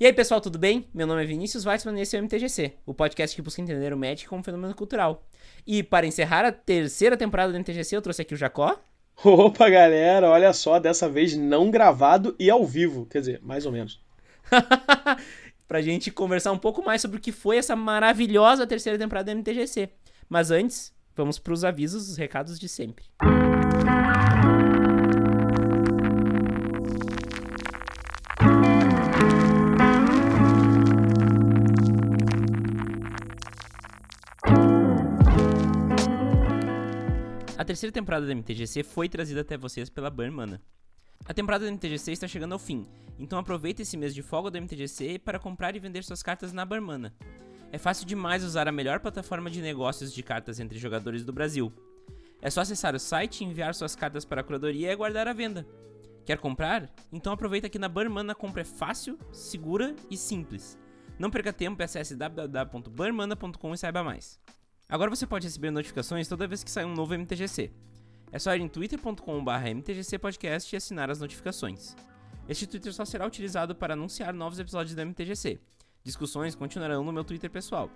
E aí, pessoal, tudo bem? Meu nome é Vinícius Weitzman e esse é o MTGC, o podcast que busca entender o Magic como fenômeno cultural. E para encerrar a terceira temporada do MTGC, eu trouxe aqui o Jacó. Opa, galera, olha só, dessa vez não gravado e ao vivo, quer dizer, mais ou menos. pra gente conversar um pouco mais sobre o que foi essa maravilhosa terceira temporada do MTGC. Mas antes, vamos para os avisos, os recados de sempre. A terceira temporada da MTGC foi trazida até vocês pela Burn Mana. A temporada da MTGC está chegando ao fim, então aproveite esse mês de folga do MTGC para comprar e vender suas cartas na Burn Mana. É fácil demais usar a melhor plataforma de negócios de cartas entre jogadores do Brasil. É só acessar o site, enviar suas cartas para a curadoria e aguardar a venda. Quer comprar? Então aproveita que na Burn Mana a compra é fácil, segura e simples. Não perca tempo e acesse www.burnmana.com e saiba mais. Agora você pode receber notificações toda vez que sair um novo MTGC. É só ir em twitter.com.br mtgcpodcast e assinar as notificações. Este Twitter só será utilizado para anunciar novos episódios do MTGC. Discussões continuarão no meu Twitter pessoal.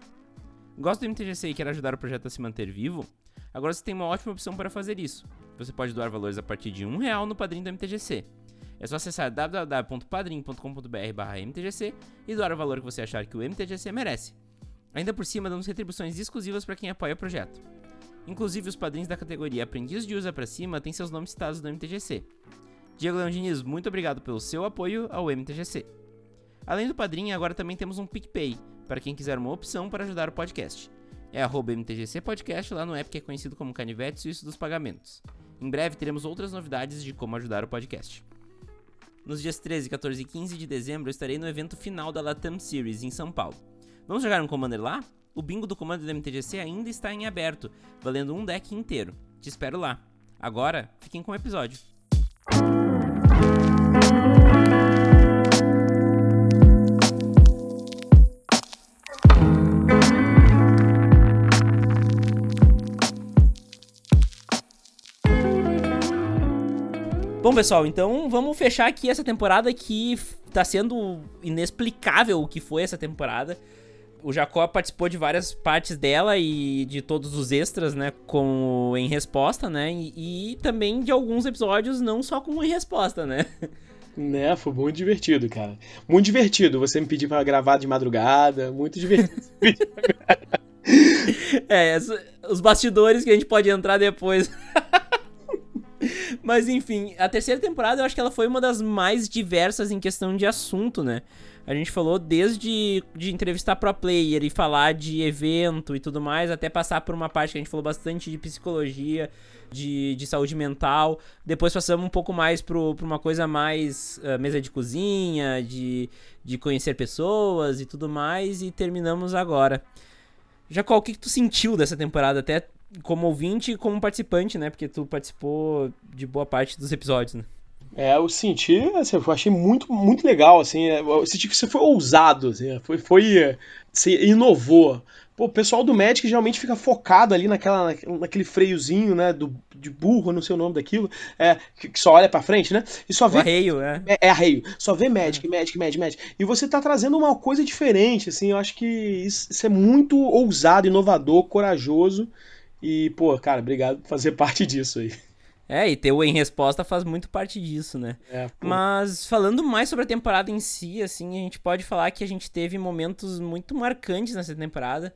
Gosta do MTGC e quer ajudar o projeto a se manter vivo? Agora você tem uma ótima opção para fazer isso. Você pode doar valores a partir de um real no padrinho do MTGC. É só acessar www.padrim.com.br/mtgc e doar o valor que você achar que o MTGC merece. Ainda por cima, damos retribuições exclusivas para quem apoia o projeto. Inclusive, os padrinhos da categoria Aprendiz de Usa para Cima têm seus nomes citados no MTGC. Diego Leão Diniz, muito obrigado pelo seu apoio ao MTGC. Além do padrinho, agora também temos um PicPay, para quem quiser uma opção para ajudar o podcast. É arroba MTGC Podcast lá no app que é conhecido como Canivete Suíço dos Pagamentos. Em breve teremos outras novidades de como ajudar o podcast. Nos dias 13, 14 e 15 de dezembro eu estarei no evento final da Latam Series em São Paulo. Vamos jogar um Commander lá? O bingo do Commander do MTGC ainda está em aberto, valendo um deck inteiro. Te espero lá. Agora, fiquem com o episódio. Bom, pessoal, então vamos fechar aqui essa temporada que tá sendo inexplicável o que foi essa temporada o Jacó participou de várias partes dela e de todos os extras, né, com em resposta, né, e, e também de alguns episódios não só com em resposta, né. Né, foi muito divertido, cara. Muito divertido. Você me pediu para gravar de madrugada, muito divertido. é, os bastidores que a gente pode entrar depois. Mas enfim, a terceira temporada eu acho que ela foi uma das mais diversas em questão de assunto, né? A gente falou desde de entrevistar pro player e falar de evento e tudo mais, até passar por uma parte que a gente falou bastante de psicologia, de, de saúde mental. Depois passamos um pouco mais pro, pra uma coisa mais uh, mesa de cozinha, de, de conhecer pessoas e tudo mais. E terminamos agora. Jacó, o que, que tu sentiu dessa temporada? Até como ouvinte e como participante, né? Porque tu participou de boa parte dos episódios, né? É, eu senti, assim, eu achei muito, muito legal, assim, é, eu senti que você foi ousado, assim, foi, foi, você inovou. Pô, o pessoal do Magic geralmente fica focado ali naquela, naquele freiozinho, né, do, de burro, não sei o nome daquilo, é, que, só olha pra frente, né, e só vê... O arreio, é. É, é arreio, só vê Magic, Magic, Magic, Magic, e você tá trazendo uma coisa diferente, assim, eu acho que isso, isso é muito ousado, inovador, corajoso, e, pô, cara, obrigado por fazer parte disso aí. É, e ter o em resposta faz muito parte disso, né? É, Mas falando mais sobre a temporada em si, assim, a gente pode falar que a gente teve momentos muito marcantes nessa temporada.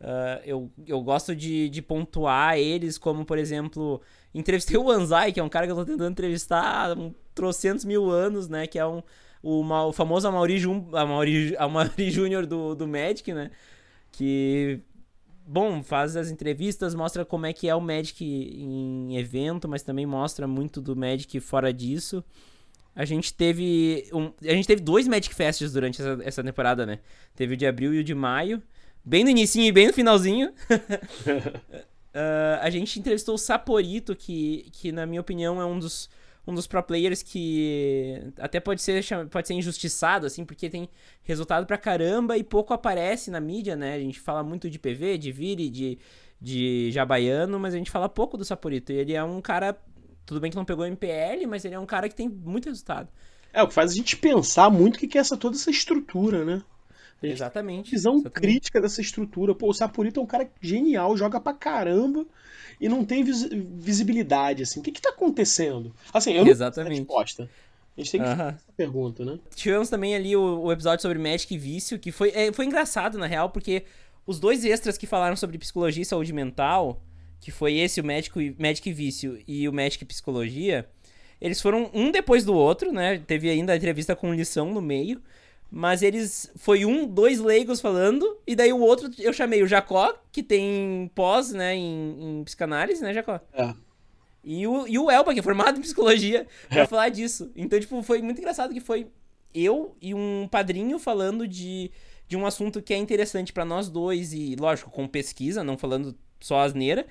Uh, eu, eu gosto de, de pontuar eles, como por exemplo, entrevistei o Anzai, que é um cara que eu tô tentando entrevistar há um trocentos mil anos, né? Que é um, o, o famoso Amaury, Jun, Amaury, Amaury Júnior do, do Magic, né? Que bom, faz as entrevistas, mostra como é que é o Magic em evento, mas também mostra muito do Magic fora disso. A gente teve um, a gente teve dois Magic Fests durante essa, essa temporada, né? Teve o de abril e o de maio, bem no início e bem no finalzinho. uh, a gente entrevistou o Saporito, que, que na minha opinião é um dos um dos pro players que até pode ser, pode ser injustiçado, assim, porque tem resultado pra caramba e pouco aparece na mídia, né? A gente fala muito de PV, de Vire, de, de Jabaiano, mas a gente fala pouco do Saporito. E ele é um cara, tudo bem que não pegou MPL, mas ele é um cara que tem muito resultado. É, o que faz a gente pensar muito o que é essa, toda essa estrutura, né? Exatamente. Visão exatamente. crítica dessa estrutura. Pô, o Sapurito é um cara genial, joga pra caramba e não tem vis visibilidade, assim. O que que tá acontecendo? Assim, eu não Exatamente. resposta. A gente tem que Aham. fazer essa pergunta, né? Tivemos também ali o, o episódio sobre Magic e Vício, que foi, é, foi engraçado, na real, porque os dois extras que falaram sobre psicologia e saúde mental, que foi esse, o Magic, e- Magic e Vício e o Magic e Psicologia, eles foram um depois do outro, né? Teve ainda a entrevista com lição no meio, mas eles. Foi um, dois leigos falando, e daí o outro eu chamei o Jacó, que tem pós, né, em, em psicanálise, né, Jacó? É. E o, e o Elba, que é formado em psicologia, pra falar disso. Então, tipo, foi muito engraçado que foi eu e um padrinho falando de, de um assunto que é interessante pra nós dois, e, lógico, com pesquisa, não falando só asneira.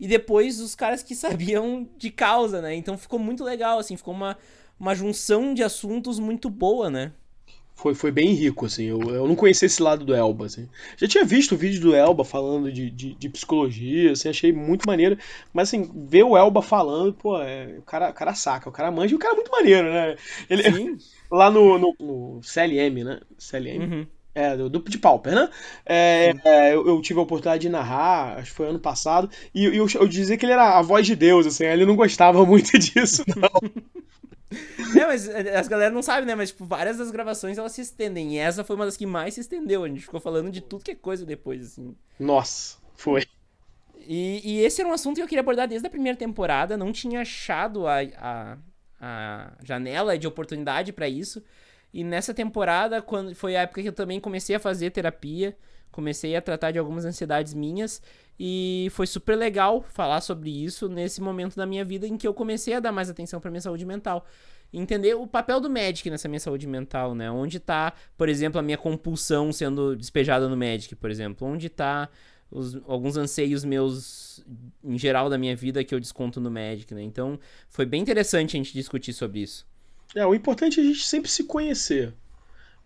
E depois os caras que sabiam de causa, né? Então ficou muito legal, assim, ficou uma, uma junção de assuntos muito boa, né? Foi, foi bem rico, assim. Eu, eu não conhecia esse lado do Elba, assim. Já tinha visto o vídeo do Elba falando de, de, de psicologia, assim, achei muito maneiro. Mas, assim, ver o Elba falando, pô, é, o, cara, o cara saca, o cara manja e o cara é muito maneiro, né? Ele, Sim. lá no, no, no CLM, né? CLM. Uhum. É, do, do de Pauper, né? É, é, eu, eu tive a oportunidade de narrar, acho que foi ano passado, e, e eu, eu dizia que ele era a voz de Deus, assim, ele não gostava muito disso, não. É, mas eh, as galera não sabem, né? Mas, tipo, várias das gravações elas se estendem. E essa foi uma das que mais se estendeu. A gente ficou falando de tudo que é coisa depois, assim. Nossa, foi. E, e esse era um assunto que eu queria abordar desde a primeira temporada. Não tinha achado a, a, a janela de oportunidade pra isso. E nessa temporada, quando foi a época que eu também comecei a fazer terapia, comecei a tratar de algumas ansiedades minhas. E foi super legal falar sobre isso nesse momento da minha vida em que eu comecei a dar mais atenção pra minha saúde mental. Entender o papel do Magic nessa minha saúde mental, né? Onde tá, por exemplo, a minha compulsão sendo despejada no Magic, por exemplo? Onde tá os- alguns anseios meus em geral da minha vida que eu desconto no Magic, né? Então, foi bem interessante a gente discutir sobre isso. É, o importante é a gente sempre se conhecer.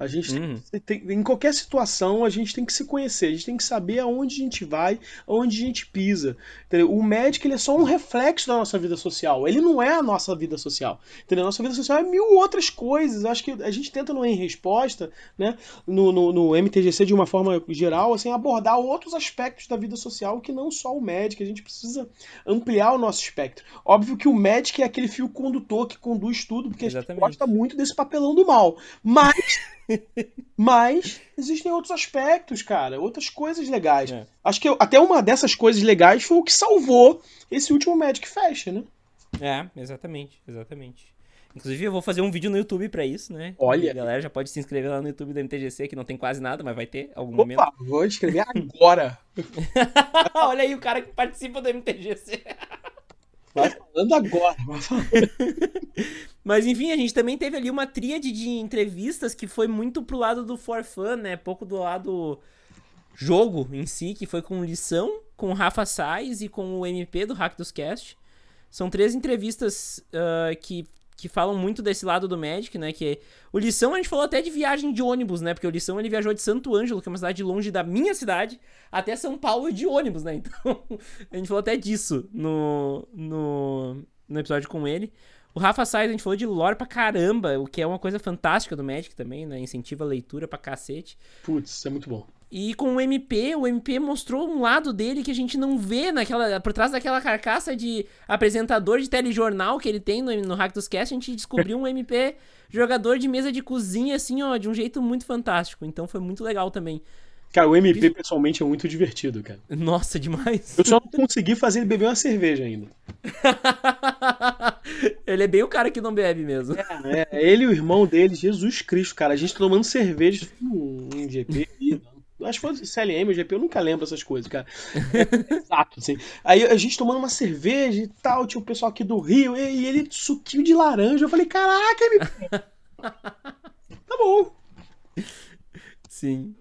A gente tem- Uhum. tem- em qualquer situação, a gente tem que se conhecer, a gente tem que saber aonde a gente vai, aonde a gente pisa. entendeu? O médico ele é só um reflexo da nossa vida social, ele não é a nossa vida social. Entendeu? A nossa vida social é mil outras coisas. Acho que a gente tenta no Em Resposta, né, no, no, no MTGC de uma forma geral, assim, abordar outros aspectos da vida social que não só o médico. A gente precisa ampliar o nosso espectro. Óbvio que o médico é aquele fio condutor que conduz tudo, porque a gente Exatamente. gosta muito desse papelão do mal. Mas mas existem outros aspectos, cara, outras coisas legais. É. Acho que eu- até uma dessas coisas legais foi o que salvou esse último Magic Fest, né? É, exatamente, exatamente. Inclusive, eu vou fazer um vídeo no YouTube pra isso, né? Olha. A galera já pode se inscrever lá no YouTube da MTGC, que não tem quase nada, mas vai ter algum momento. Opa, vou escrever agora. Olha aí o cara que participa do MTGC. Vai falando agora. Vai falando. Mas enfim, a gente também teve ali uma tríade de entrevistas que foi muito pro lado do for fun, né? Pouco do lado jogo em si, que foi com lição, com Rafa Sais e com o MP do Hack dos Cast. São três entrevistas ah, que, que falam muito desse lado do Magic, né? Que o Lição a gente falou até de viagem de ônibus, né? Porque o Lição ele viajou de Santo Ângelo, que é uma cidade longe da minha cidade, até São Paulo de ônibus, né? Então a gente falou até disso no, no, no episódio com ele. O Rafa Sais, a gente falou de lore pra caramba, o que é uma coisa fantástica do Magic também, né? Incentiva a leitura pra cacete. Putz, isso é muito bom. E com o MP, o MP mostrou um lado dele que a gente não vê naquela, por trás daquela carcaça de apresentador de telejornal que ele tem no, no Hack dos Cast, a gente descobriu um MP jogador de mesa de cozinha, assim, ó, de um jeito muito fantástico. Então foi muito legal também. Cara, o MP pessoalmente é muito divertido, cara. Nossa, demais. Eu só não consegui fazer ele beber uma cerveja ainda. ele é bem o cara que não bebe mesmo. É, ele e o irmão dele, Jesus Cristo, cara. A gente tomando cerveja um, um GP. Acho que foi CLM GP, eu nunca lembro essas coisas, cara. É, exato, assim. Aí a gente tomando uma cerveja e tal, tinha o pessoal aqui do Rio, e ele suquinho de laranja. Eu falei, caraca, MP. tá bom. Sim.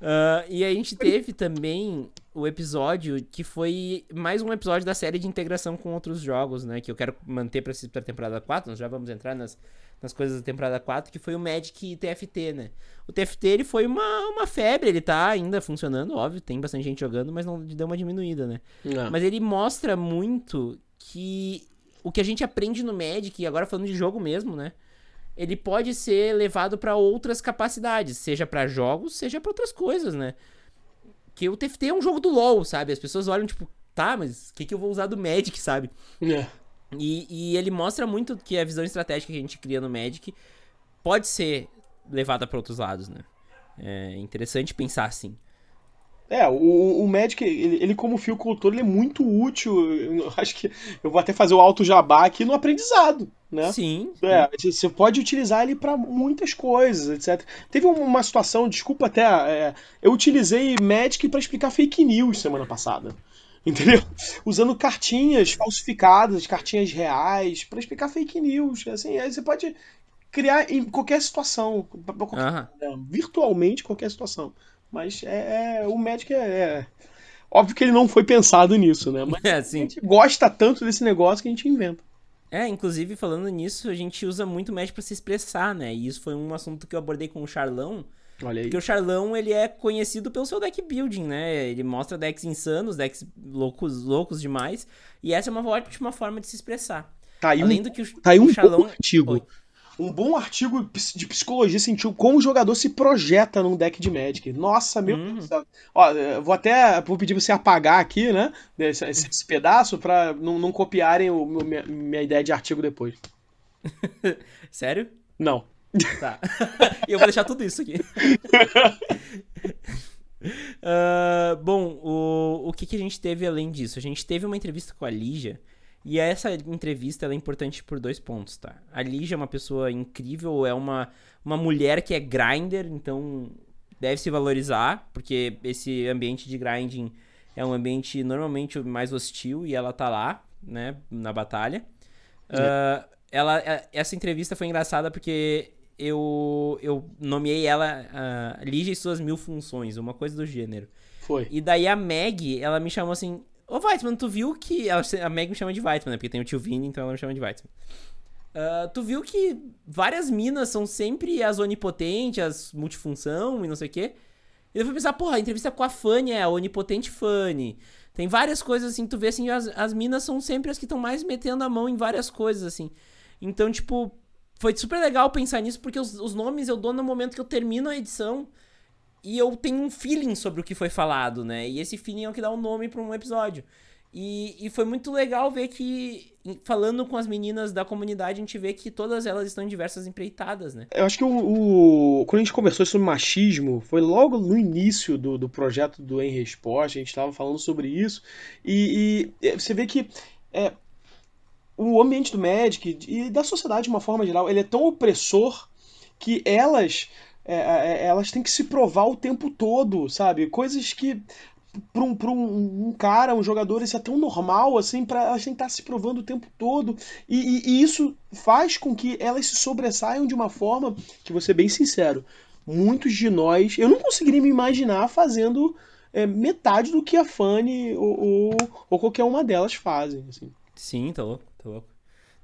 Ah, e a gente teve também o episódio que foi mais um episódio da série de integração com outros jogos, né? Que eu quero manter pra, essa- pra temporada 4. Nós já vamos entrar nas, nas coisas da temporada 4, que foi o Magic TFT, né? O TFT ele foi uma, uma febre, ele tá ainda funcionando, óbvio, tem bastante gente jogando, mas não deu uma diminuída, né? Não. Mas ele mostra muito que o que a gente aprende no Magic, e agora falando de jogo mesmo, né? ele pode ser levado para outras capacidades, seja para jogos, seja para outras coisas, né? Que o TFT é um jogo do LoL, sabe? As pessoas olham tipo, tá, mas o que, que eu vou usar do Magic, sabe? É. E, e ele mostra muito que a visão estratégica que a gente cria no Magic pode ser levada para outros lados, né? É interessante pensar assim. É, o, o Magic, ele, ele como fio condutor, ele é muito útil. Eu acho que eu vou até fazer o alto jabá aqui no aprendizado, né? Sim. É, você pode utilizar ele para muitas coisas, etc. Teve uma situação, desculpa até, é, eu utilizei Magic para explicar fake news semana passada. Entendeu? Usando cartinhas falsificadas, cartinhas reais, para explicar fake news. Assim, aí você pode criar em qualquer situação, qualquer, uhum. virtualmente qualquer situação. Mas é, é o Magic é, é, Óbvio que ele não foi pensado nisso, né? Mas é, a gente gosta tanto desse negócio que a gente inventa. É, inclusive falando nisso, a gente usa muito o Magic para se expressar, né? E isso foi um assunto que eu abordei com o Charlão. Olha aí. Porque o Charlão, ele é conhecido pelo seu deck building, né? Ele mostra decks insanos, decks loucos, loucos demais. E essa é uma ótima forma de se expressar. Tá aí Além um, do que o, tá aí um o Charlão... artigo. Oi um bom artigo de psicologia sentiu como o jogador se projeta num deck de Magic. Nossa, meu uhum. Deus do céu. Ó, vou até vou pedir você apagar aqui, né? Esse, esse pedaço pra não, não copiarem o, minha, minha ideia de artigo depois. Sério? Não. Tá. E eu vou deixar tudo isso aqui. Uh, bom, o, o que, que a gente teve além disso? A gente teve uma entrevista com a Lígia e essa entrevista é importante por dois pontos, tá? A Lígia é uma pessoa incrível, é uma, uma mulher que é grinder, então deve se valorizar, porque esse ambiente de grinding é um ambiente normalmente mais hostil e ela tá lá, né, na batalha. Uh, ela, é, essa entrevista foi engraçada porque eu, eu nomeei ela uh, Lígia e suas mil funções, uma coisa do gênero. Foi. E daí a Meg, ela me chamou assim, Ô, Weizmann, tu viu que. A Meg me chama de Weizmann, né? Porque tem o tio Vini, então ela me chama de Weizmann. Uh, tu viu que várias minas são sempre as onipotentes, as multifunção e não sei o quê. E eu fui pensar, porra, a entrevista com a Fanny é a onipotente Fanny. Tem várias coisas assim, tu vê assim, as, as minas são sempre as que estão mais metendo a mão em várias coisas, assim. Então, tipo, foi super legal pensar nisso, porque os, os nomes eu dou no momento que eu termino a edição e eu tenho um feeling sobre o que foi falado, né? E esse feeling é o que dá o um nome para um episódio. E, e foi muito legal ver que, falando com as meninas da comunidade, a gente vê que todas elas estão em diversas empreitadas, né? Eu acho que o, o quando a gente conversou sobre machismo, foi logo no início do, do projeto do Em Resposta, a gente estava falando sobre isso, e, e você vê que é, o ambiente do Magic e da sociedade de uma forma geral, ele é tão opressor que elas é, é, é, elas têm que se provar o tempo todo, sabe? Coisas que para um, um, um, cara, um jogador, isso é tão normal, assim, para elas estar se provando o tempo todo. E, e, e, isso faz com que elas se sobressaiam de uma forma que, vou ser bem sincero, muitos de nós, eu não conseguiria me imaginar fazendo é, metade do que a Fanny ou, ou, ou, qualquer uma delas fazem. Assim. Sim, tá louco, tá louco.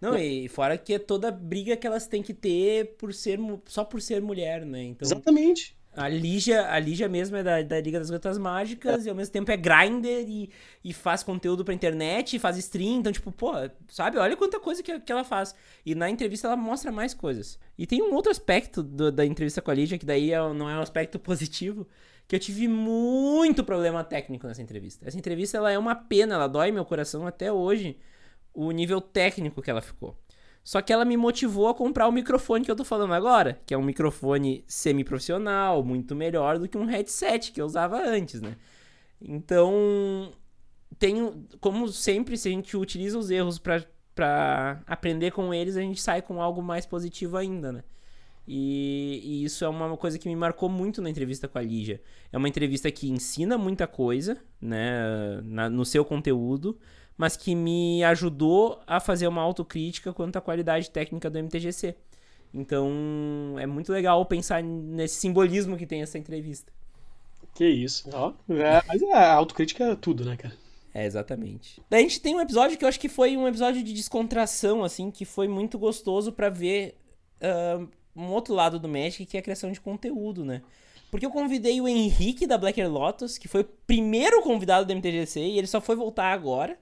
Não, e fora que é toda briga que elas têm que ter por ser só por ser mulher, né? Então, Exatamente. A Lígia, a Lígia mesmo é da, da Liga das Gotas Mágicas é. e ao mesmo tempo é grinder e, e faz conteúdo pra internet, faz stream, então tipo, pô, sabe? Olha quanta coisa que, que ela faz. E na entrevista ela mostra mais coisas. E tem um outro aspecto do, da entrevista com a Lígia, que daí é, não é um aspecto positivo, que eu tive muito problema técnico nessa entrevista. Essa entrevista ela é uma pena, ela dói meu coração até hoje o nível técnico que ela ficou. Só que ela me motivou a comprar o microfone que eu tô falando agora, que é um microfone semi-profissional, muito melhor do que um headset que eu usava antes, né? Então, tenho, como sempre, se a gente utiliza os erros para aprender com eles, a gente sai com algo mais positivo ainda, né? E, e, isso é uma coisa que me marcou muito na entrevista com a Lígia. É uma entrevista que ensina muita coisa, né, na, no seu conteúdo, mas que me ajudou a fazer uma autocrítica quanto à qualidade técnica do MTGC. Então é muito legal pensar nesse simbolismo que tem essa entrevista. Que isso, ó. É, mas é, a autocrítica é tudo, né, cara? É, exatamente. Daí a gente tem um episódio que eu acho que foi um episódio de descontração, assim, que foi muito gostoso para ver uh, um outro lado do Magic, que é a criação de conteúdo, né? Porque eu convidei o Henrique da Blacker Lotus, que foi o primeiro convidado do MTGC, e ele só foi voltar agora.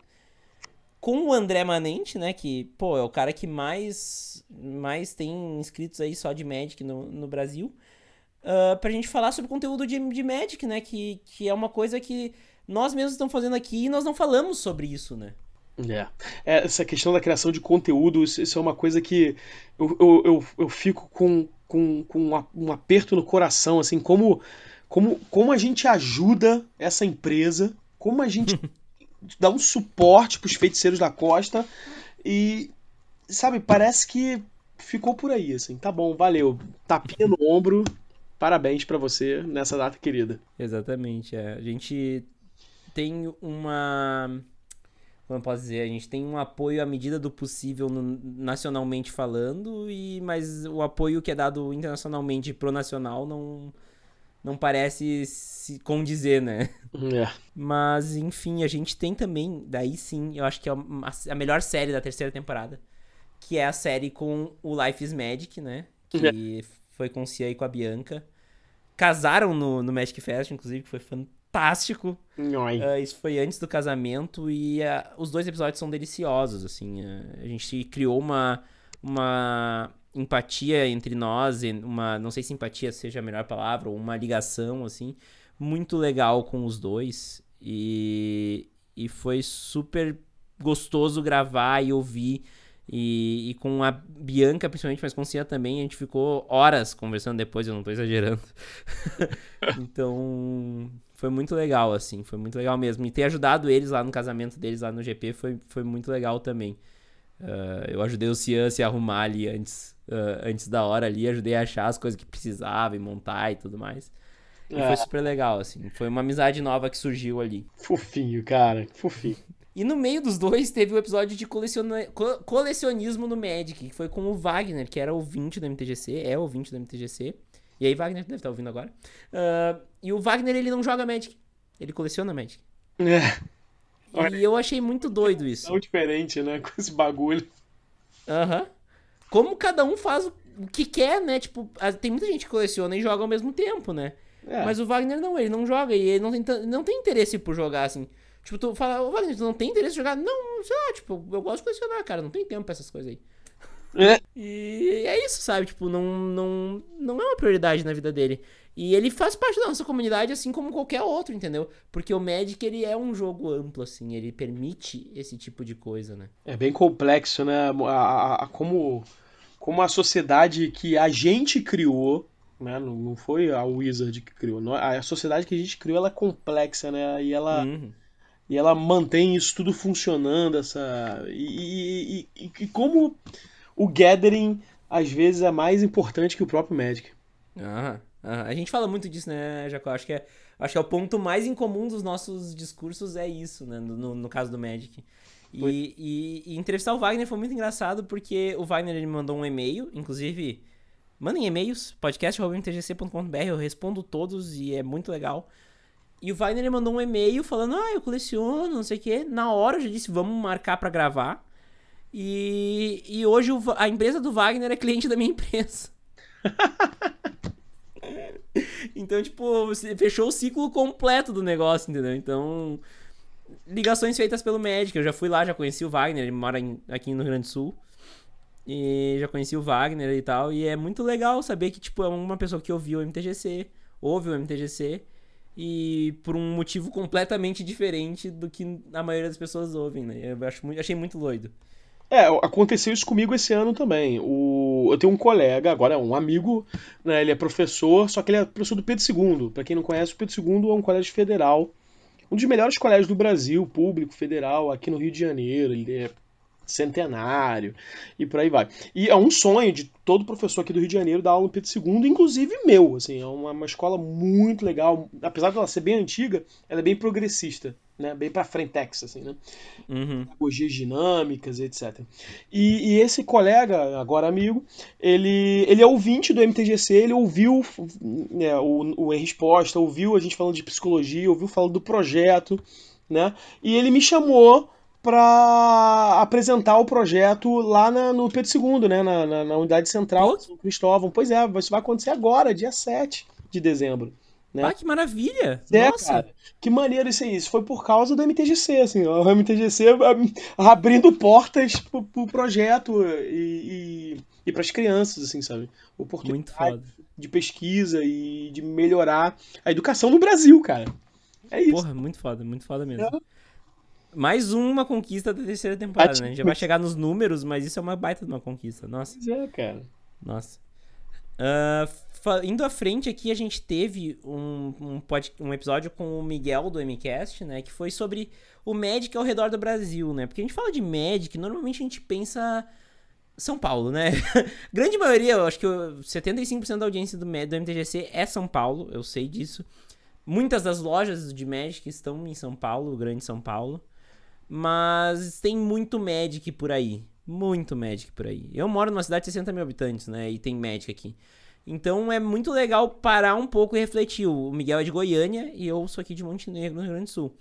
Com o André Manente, né? Que, pô, é o cara que mais, mais tem inscritos aí só de Magic no, no Brasil. Uh, pra gente falar sobre conteúdo de, de Magic, né? Que, que é uma coisa que nós mesmos estamos fazendo aqui e nós não falamos sobre isso, né? É. é essa questão da criação de conteúdo, isso é uma coisa que eu, eu, eu, eu fico com, com, com um aperto no coração, assim, como, como, como a gente ajuda essa empresa, como a gente dá um suporte para os feiticeiros da costa e, sabe, parece que ficou por aí, assim, tá bom, valeu, tapinha no ombro, parabéns para você nessa data querida. Exatamente, é. a gente tem uma como eu posso dizer, a gente tem um apoio à medida do possível no, nacionalmente falando, e mas o apoio que é dado internacionalmente pro nacional não não parece se condizer, né? É. Mas, enfim, a gente tem também, daí sim, eu acho que é a, melhor série da terceira temporada, que é a série com o Life is Magic, né? Que é. foi com o Cia e com a Bianca. Casaram no, no Magic Fest, inclusive, que foi fantástico. Uh, isso foi antes do casamento e uh, os dois episódios são deliciosos, assim. Uh, a gente criou uma, uma empatia entre nós, uma, não sei se empatia seja a melhor palavra, ou uma ligação, assim, muito legal com os dois. E, e foi super gostoso gravar e ouvir. E, e, com a Bianca, principalmente, mas com a Cia também, a gente ficou horas conversando depois, eu não tô exagerando. então, foi muito legal, assim, foi muito legal mesmo. E ter ajudado eles lá no casamento deles, lá no GP, foi, foi muito legal também. Uh, eu ajudei o Cian a se arrumar ali antes, uh, antes da hora ali, ajudei a achar as coisas que precisava e montar e tudo mais. E é. foi super legal, assim. Foi uma amizade nova que surgiu ali. Fofinho, cara. Fofinho. E no meio dos dois teve o episódio de coleciona... Co colecionismo no Magic, que foi com o Wagner, que era ouvinte do MTGC, é ouvinte do MTGC. E aí Wagner deve estar ouvindo agora. Uh, e o Wagner, ele não joga Magic. Ele coleciona Magic. É. E eu achei muito doido isso. Tão diferente, né? Com esse bagulho. Aham. Uhum. Como cada um faz o que quer, né? Tipo, tem muita gente que coleciona e joga ao mesmo tempo, né? É. Mas o Wagner não, ele não joga e ele não tem, não tem interesse por jogar assim. Tipo, tu fala, ô Wagner, tu não tem interesse em jogar? Não, sei lá, tipo, eu gosto de colecionar, cara, não tem tempo pra essas coisas aí. É. E é isso, sabe? Tipo, não, não, não é uma prioridade na vida dele. E ele faz parte da nossa comunidade, assim como qualquer outro, entendeu? Porque o Magic, ele é um jogo amplo, assim, ele permite esse tipo de coisa, né? É bem complexo, né? A, a, a como, como a sociedade que a gente criou, né? Não, não foi a Wizard que criou. A sociedade que a gente criou, ela é complexa, né? E ela... Uhum. E ela mantém isso tudo funcionando, essa... e, e, e, e como o Gathering às vezes é mais importante que o próprio Magic. Ah, ah, a gente fala muito disso, né, Jacó? Acho que é, acho que é o ponto mais incomum dos nossos discursos é isso, né? No, no caso do Magic. E, e, e, entrevistar o Wagner foi muito engraçado porque o Wagner ele mandou um e-mail, inclusive mandem e-mails, podcast.mtgc.com.br, eu respondo todos e é muito legal. E o Wagner ele mandou um e-mail falando: Ah, eu coleciono, não sei o quê. Na hora eu já disse: Vamos marcar para gravar. E, e hoje o, a empresa do Wagner é cliente da minha empresa. então, tipo, você fechou o ciclo completo do negócio, entendeu? Então, ligações feitas pelo médico. Eu já fui lá, já conheci o Wagner, ele mora em, aqui no Rio Grande do Sul. E já conheci o Wagner e tal. E é muito legal saber que, tipo, é uma pessoa que ouviu o MTGC, ouve o MTGC. E por um motivo completamente diferente do que a maioria das pessoas ouvem, né? Eu acho muito, achei muito doido. É, aconteceu isso comigo esse ano também. O, eu tenho um colega, agora é um amigo, né, ele é professor, só que ele é professor do Pedro II. Para quem não conhece, o Pedro II é um colégio federal, um dos melhores colégios do Brasil, público, federal, aqui no Rio de Janeiro. Ele é centenário e por aí vai. E é um sonho de todo professor aqui do Rio de Janeiro dar aula no Pedro II, inclusive meu. Assim, é uma, uma escola muito legal. Apesar de ela ser bem antiga, ela é bem progressista né? Bem para frentex, assim, né? Uhum. Pedagogias dinâmicas, etc. E, e, esse colega, agora amigo, ele, ele é ouvinte do MTGC, ele ouviu né, o, o Em Resposta, ouviu a gente falando de psicologia, ouviu falando do projeto, né? E ele me chamou para apresentar o projeto lá na, no Pedro II, né? Na, na, na unidade central, São Cristóvão. Pois é, isso vai acontecer agora, dia 7 de dezembro. Né? Ah, que maravilha! É, Nossa. cara. Que maneiro isso aí. Isso foi por causa do MTGC, assim, ó, o MTGC abrindo portas pro, pro projeto e, e, e para as crianças, assim, sabe? Muito foda. de pesquisa e de melhorar a educação no Brasil, cara. É isso. Porra, muito foda, muito foda mesmo. É. Mais uma conquista da terceira temporada, né? A gente já vai chegar nos números, mas isso é uma baita de uma conquista. Nossa. Pois é, cara. Nossa. Uh, indo à frente aqui, a gente teve um, um, pod, um episódio com o Miguel do MCast, né? Que foi sobre o Magic ao redor do Brasil, né? Porque a gente fala de Magic, normalmente a gente pensa São Paulo, né? Grande maioria, eu acho que 75% da audiência do, do MTGC é São Paulo, eu sei disso. Muitas das lojas de Magic estão em São Paulo, Grande São Paulo. Mas tem muito Magic por aí. Muito Magic por aí. Eu moro numa cidade de 60 mil habitantes, né? E tem Magic aqui. Então é muito legal parar um pouco e refletir. O Miguel é de Goiânia e eu sou aqui de Montenegro, no Rio Grande do Sul.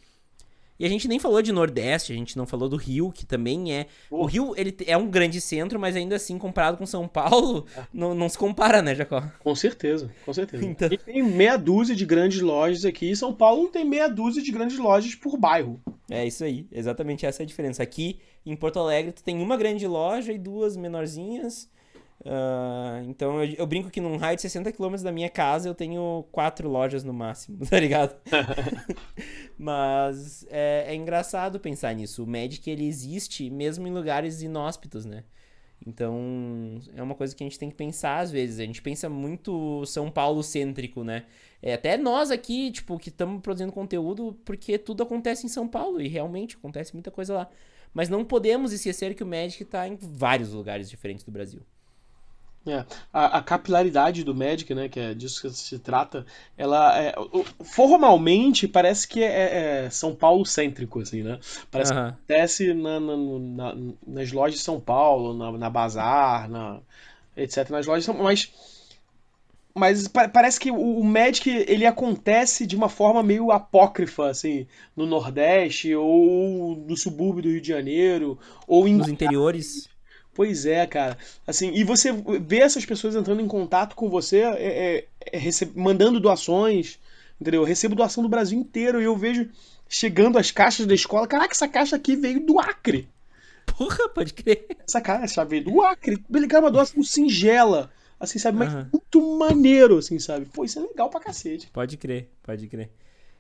E a gente nem falou de Nordeste, a gente não falou do Rio, que também é. O Rio ele é um grande centro, mas ainda assim, comparado com São Paulo, é. não, não se compara, né, Jacó? Com certeza, com certeza. Então... E tem meia dúzia de grandes lojas aqui. E São Paulo tem meia dúzia de grandes lojas por bairro. É isso aí, exatamente essa é a diferença. Aqui em Porto Alegre, tu tem uma grande loja e duas menorzinhas. Uh, então eu, eu, brinco que num raio de 60 km da minha casa eu tenho quatro lojas no máximo, tá ligado? Mas é, é, engraçado pensar nisso. O Magic ele existe mesmo em lugares inóspitos, né? Então é uma coisa que a gente tem que pensar às vezes. A gente pensa muito São Paulo cêntrico, né? É, até nós aqui, tipo, que estamos produzindo conteúdo porque tudo acontece em São Paulo e realmente acontece muita coisa lá. Mas não podemos esquecer que o Magic está em vários lugares diferentes do Brasil. É, a, a, capilaridade do Magic, né, que é disso que se trata, ela é, formalmente parece que é, é São Paulo cêntrico, assim, né? Parece uhum. que acontece na, na, na, nas lojas de São Paulo, na, na Bazar, na, etc. Nas lojas, mas mas parece que o Magic ele acontece de uma forma meio apócrifa, assim, no Nordeste ou no subúrbio do Rio de Janeiro ou em nos interiores. Pois é, cara. Assim, e você vê essas pessoas entrando em contato com você, é, é, é mandando doações, entendeu? Eu recebo doação do Brasil inteiro e eu vejo chegando as caixas da escola. Caraca, essa caixa aqui veio do Acre. Porra, pode crer. Essa caixa veio do Acre. Ele uma doação singela. Assim, sabe? Mas uhum. muito maneiro, assim, sabe? Pô, isso é legal pra cacete. Pode crer, pode crer.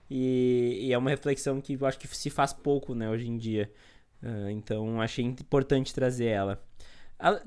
E, e é uma reflexão que eu acho que se faz pouco, né, hoje em dia. Uh, então achei importante trazer ela.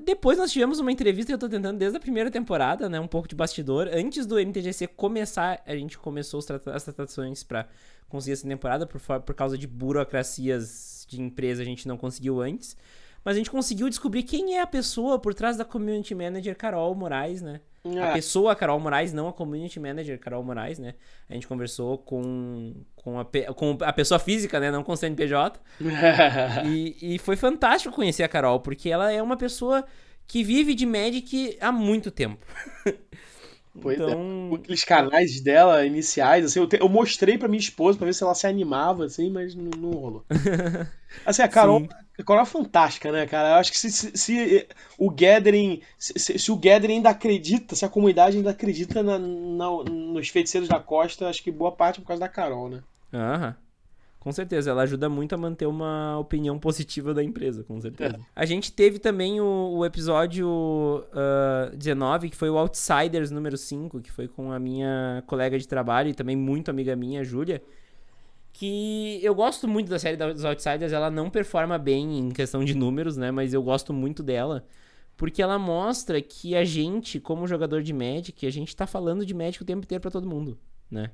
Depois nós tivemos uma entrevista que eu tô tentando desde a primeira temporada, né? Um pouco de bastidor. Antes do MTGC começar, a gente começou as tratações para conseguir essa temporada. Por, por causa de burocracias de empresa, a gente não conseguiu antes. Mas a gente conseguiu descobrir quem é a pessoa por trás da community manager Carol Moraes, né? É. A pessoa Carol Moraes, não a community manager Carol Moraes, né? A gente conversou com, com, a, com a pessoa física, né? Não com o CNPJ. e, e foi fantástico conhecer a Carol, porque ela é uma pessoa que vive de Magic há muito tempo. Pois é. então... é. Aqueles canais dela iniciais, assim, eu, te, eu mostrei pra minha esposa pra ver se ela se animava, assim, mas não, não rolou. assim, a Carol, Sim. A Carol é fantástica, né, cara? Eu acho que se, se, se o Gathering, se, se, o Gathering ainda acredita, se a comunidade ainda acredita na, na, nos feiticeiros da costa, acho que boa parte é por causa da Carol, né? Aham. Com certeza, ela ajuda muito a manter uma opinião positiva da empresa, com certeza. É. A gente teve também o, o episódio uh, 19, que foi o Outsiders número 5, que foi com a minha colega de trabalho e também muito amiga minha, Júlia. Que eu gosto muito da série dos Outsiders, ela não performa bem em questão de números, né? Mas eu gosto muito dela. Porque ela mostra que a gente, como jogador de Magic, a gente tá falando de Magic o tempo inteiro para todo mundo, né?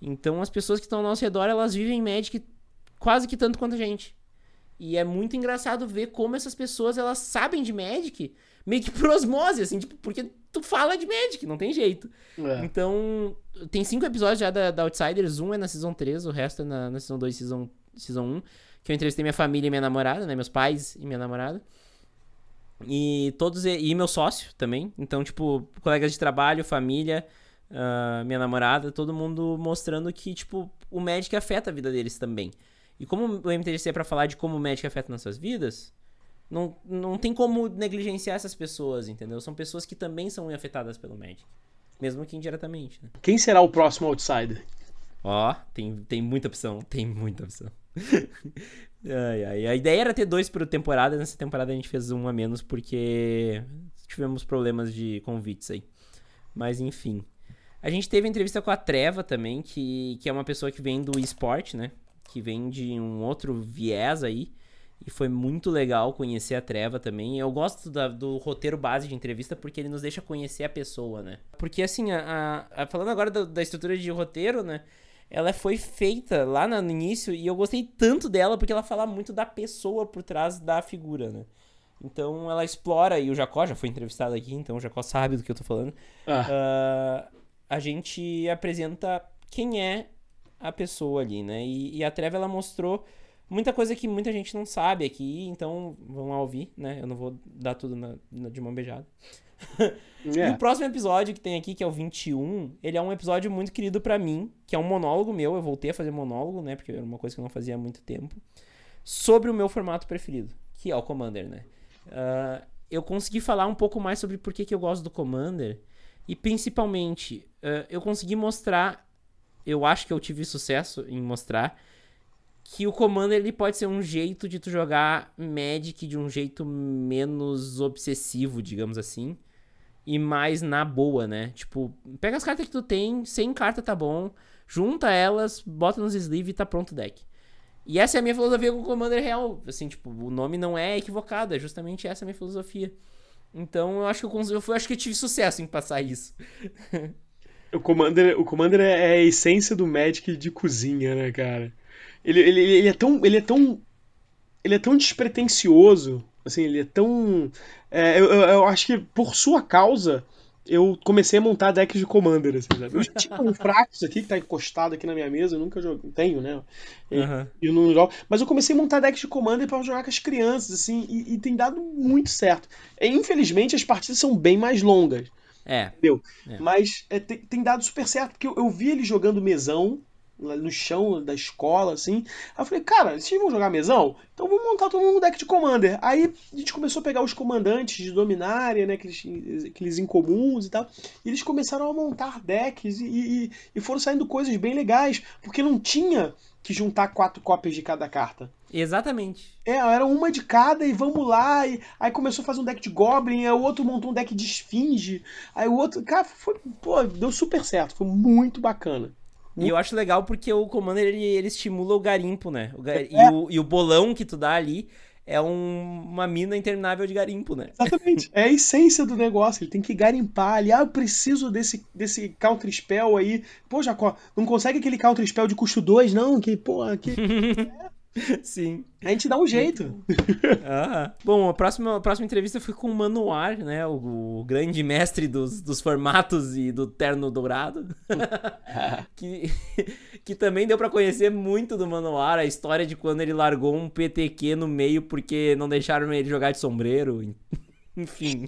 Então as pessoas que estão ao nosso redor, elas vivem Magic quase que tanto quanto a gente. E é muito engraçado ver como essas pessoas, elas sabem de Magic, meio que por osmose, assim, tipo, porque tu fala de Magic, não tem jeito. É. Então, tem cinco episódios já da, da, Outsiders, um é na Season 3, o resto é na, na Season 2 e season, season 1, que eu entrevistei minha família e minha namorada, né, meus pais e minha namorada. E todos, e meu sócio também, então, tipo, colegas de trabalho, família, uh, minha namorada, todo mundo mostrando que, tipo, o Magic afeta a vida deles também. E como o MTGC é pra falar de como o Magic afeta nas suas vidas, não, não tem como negligenciar essas pessoas, entendeu? São pessoas que também são afetadas pelo Magic. mesmo que indiretamente. Né? Quem será o próximo outsider? Ó, tem, tem muita opção, tem muita opção. ai, ai. A ideia era ter dois por temporada, nessa temporada a gente fez um a menos porque tivemos problemas de convites aí. Mas enfim. A gente teve entrevista com a Treva também, que, que é uma pessoa que vem do esporte, né? Que vem de um outro viés aí. E foi muito legal conhecer a Treva também. Eu gosto da, do roteiro base de entrevista porque ele nos deixa conhecer a pessoa, né? Porque assim, a, a, falando agora da, da, estrutura de roteiro, né? Ela foi feita lá no início e eu gostei tanto dela porque ela fala muito da pessoa por trás da figura, né? Então ela explora, e o Jacó já foi entrevistado aqui, então o Jacó sabe do que eu tô falando. Ah. Uh, a gente apresenta quem é a pessoa ali, né? E, e a Treva ela mostrou muita coisa que muita gente não sabe aqui, então vamos lá ouvir, né? Eu não vou dar tudo na, na, de mão beijada. É. E o próximo episódio que tem aqui, que é o 21, ele é um episódio muito querido para mim, que é um monólogo meu. Eu voltei a fazer monólogo, né? Porque era uma coisa que eu não fazia há muito tempo. Sobre o meu formato preferido, que é o Commander, né? Uh, eu consegui falar um pouco mais sobre por que, que eu gosto do Commander. E principalmente, uh, eu consegui mostrar. Eu acho que eu tive sucesso em mostrar que o Commander ele pode ser um jeito de tu jogar Magic de um jeito menos obsessivo, digamos assim, e mais na boa, né? Tipo, pega as cartas que tu tem, 100 cartas tá bom, junta elas, bota nos sleeve e tá pronto o deck. E essa é a minha filosofia com o Commander real, assim, tipo, o nome não é equivocado, é justamente essa a minha filosofia. Então, eu acho que eu, eu, eu acho que eu tive sucesso em passar isso. o Commander, o Commander é a essência do Magic de cozinha, né, cara? Ele, ele, ele é tão. Ele é tão. Ele é tão despretensioso. Assim, ele é tão. É, eu, eu, acho que por sua causa eu comecei a montar decks de Commander, assim, sabe? Eu tinha um Frax aqui que tá encostado aqui na minha mesa, eu nunca joguei, tenho, né? E, uhum. eu não jogo, mas eu comecei a montar decks de Commander para jogar com as crianças, assim, e, e, tem dado muito certo. E, infelizmente, as partidas são bem mais longas. É. Entendeu? É. Mas é, tem, tem, dado super certo, porque eu, eu vi ele jogando mesão, no chão da escola, assim. Aí eu falei, cara, vocês vão jogar mesão? Então vamos montar todo mundo um deck de Commander. Aí a gente começou a pegar os comandantes de Dominária, né? Aqueles, aqueles incomuns e tal. E eles começaram a montar decks e, e, e foram saindo coisas bem legais, porque não tinha que juntar quatro cópias de cada carta. Exatamente. É, era uma de cada e vamos lá. E aí começou a fazer um deck de Goblin, aí o outro montou um deck de Esfinge. Aí o outro. Cara, foi. Pô, deu super certo. Foi muito bacana. E eu acho legal porque o Commander ele, ele estimula o garimpo, né? O gar... é. e, o, e o bolão que tu dá ali é um, uma mina interminável de garimpo, né? Exatamente. É a essência do negócio. Ele tem que garimpar ali. Ah, eu preciso desse, desse counter spell aí. Pô, Jacó, não consegue aquele counter spell de custo 2, não? Que, pô, que. Sim. A gente dá um jeito. ah. Bom, a próxima, a próxima entrevista foi com o Manoar, né? O, o grande mestre dos, dos formatos e do terno dourado. que, que também deu para conhecer muito do Manoar, a história de quando ele largou um PTQ no meio porque não deixaram ele jogar de sombreiro. Enfim.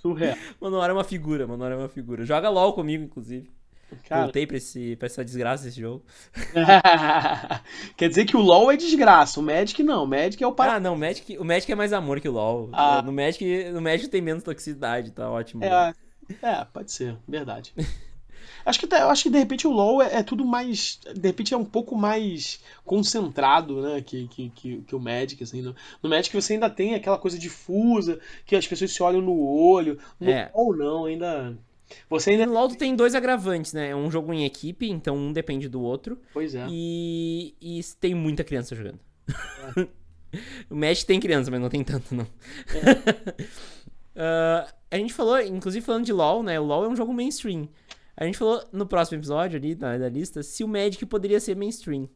Surreal. Manoar é uma figura, Manoar é uma figura. Joga LOL comigo, inclusive. Cara... Voltei pra, esse, pra essa desgraça desse jogo. Quer dizer que o LoL é desgraça, o Magic não. O Magic é o par... Ah, não, o Magic, o Magic é mais amor que o LoL. Ah. No, Magic, no Magic tem menos toxicidade, tá ótimo. É, é pode ser, verdade. acho que, tá, acho que de repente o LoL é, é, tudo mais. De repente é um pouco mais concentrado, né? Que, que, que, que o Magic, assim. No, no, Magic você ainda tem aquela coisa difusa, que as pessoas se olham no olho. No é. LoL não, ainda. Você ainda... No LoL tem dois agravantes, né? É um jogo em equipe, então um depende do outro. Pois é. E, e tem muita criança jogando. É. o Mesh tem criança, mas não tem tanto, não. É. uh, a gente falou, inclusive falando de LoL, né? O LoL é um jogo mainstream. A gente falou no próximo episódio ali, na, na lista, se o Magic poderia ser mainstream.